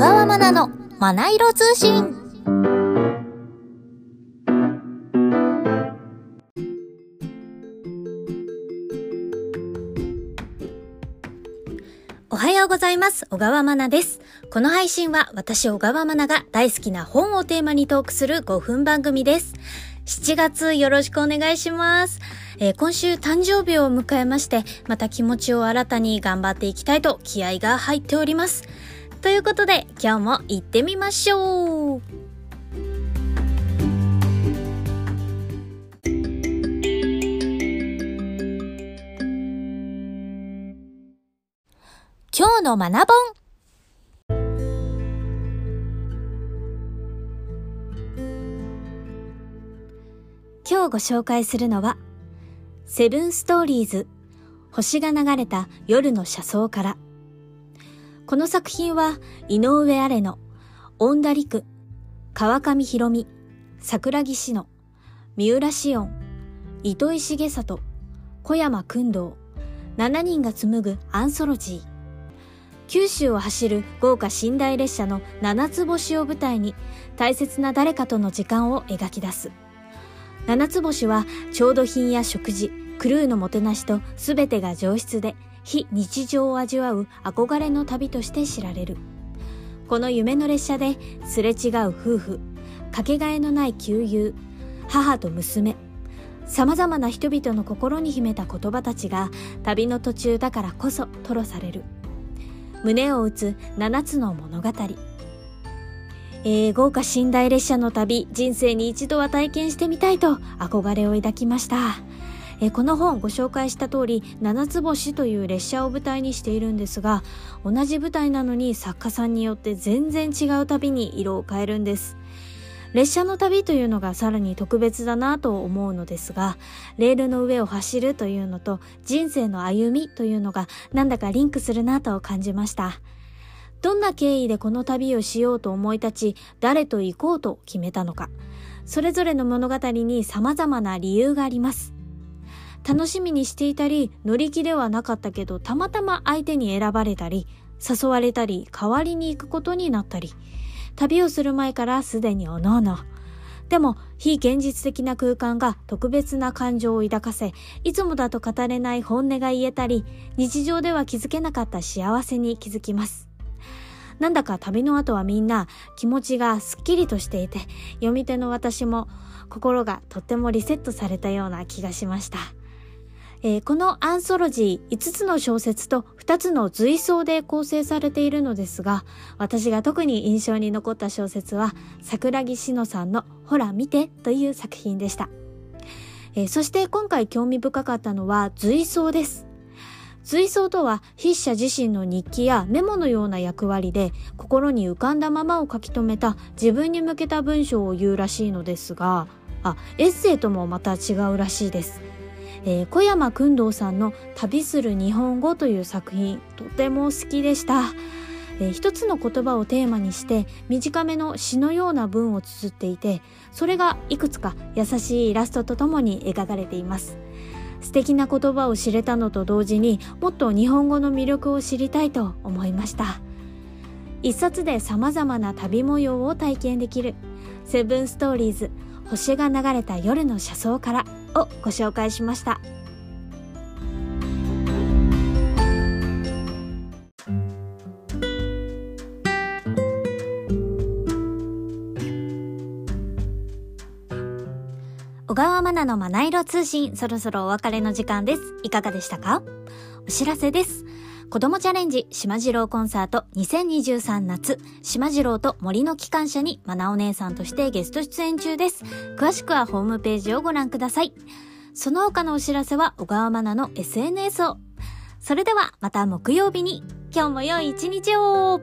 川まなのまな色通信。おはようございます。小川まなです。この配信は私小川まなが大好きな本をテーマにトークする5分番組です。7月よろしくお願いします。えー今週誕生日を迎えまして、また気持ちを新たに頑張っていきたいと気合が入っております。ということで、今日も行ってみましょう今日の学ぼん今日ご紹介するのは、セブンストーリーズ、星が流れた夜の車窓から。この作品は、井上アレの、恩田陸、川上博美、桜木志乃、三浦紫音、糸井重里、小山君堂、7人が紡ぐアンソロジー。九州を走る豪華寝台列車の七つ星を舞台に大切な誰かとの時間を描き出す。七つ星は調度品や食事、クルーのもてなしと全てが上質で非日常を味わう憧れの旅として知られる。この夢の列車ですれ違う夫婦、かけがえのない旧友、母と娘、様々な人々の心に秘めた言葉たちが旅の途中だからこそ吐露される。胸を打つ七つの物語。えー、豪華寝台列車の旅、人生に一度は体験してみたいと憧れを抱きました。えこの本ご紹介した通り、七つ星という列車を舞台にしているんですが、同じ舞台なのに作家さんによって全然違う旅に色を変えるんです。列車の旅というのがさらに特別だなと思うのですが、レールの上を走るというのと人生の歩みというのがなんだかリンクするなと感じました。どんな経緯でこの旅をしようと思い立ち、誰と行こうと決めたのか。それぞれの物語に様々な理由があります。楽しみにしていたり、乗り気ではなかったけど、たまたま相手に選ばれたり、誘われたり、代わりに行くことになったり、旅をする前からすでにおのおの。でも、非現実的な空間が特別な感情を抱かせ、いつもだと語れない本音が言えたり、日常では気づけなかった幸せに気づきます。なんだか旅の後はみんな気持ちがすっきりとしていて、読み手の私も心がとってもリセットされたような気がしました。えーこのアンソロジー5つの小説と2つの随想で構成されているのですが、私が特に印象に残った小説は、桜木志乃さんのほら見てという作品でした。えーそして今回興味深かったのは随想です。随想とは筆者自身の日記やメモのような役割で心に浮かんだままを書き留めた自分に向けた文章を言うらしいのですが、あ、エッセイともまた違うらしいです。えー小山君堂さんの旅する日本語という作品、とても好きでした。えー一つの言葉をテーマにして短めの詩のような文を綴っていて、それがいくつか優しいイラストとともに描かれています。素敵な言葉を知れたのと同時にもっと日本語の魅力を知りたいと思いました。一冊で様々な旅模様を体験できるセブンストーリーズ星が流れた夜の車窓からをご紹介しました。小川まなのまな色通信、そろそろお別れの時間です。いかがでしたか？お知らせです。子供チャレンジ、島次郎コンサート2023夏、島次郎と森の機関車にまなお姉さんとしてゲスト出演中です。詳しくはホームページをご覧ください。その他のお知らせは小川まなの SNS を。それではまた木曜日に、今日も良い一日を